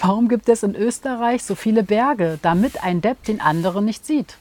Warum gibt es in Österreich so viele Berge, damit ein Depp den anderen nicht sieht?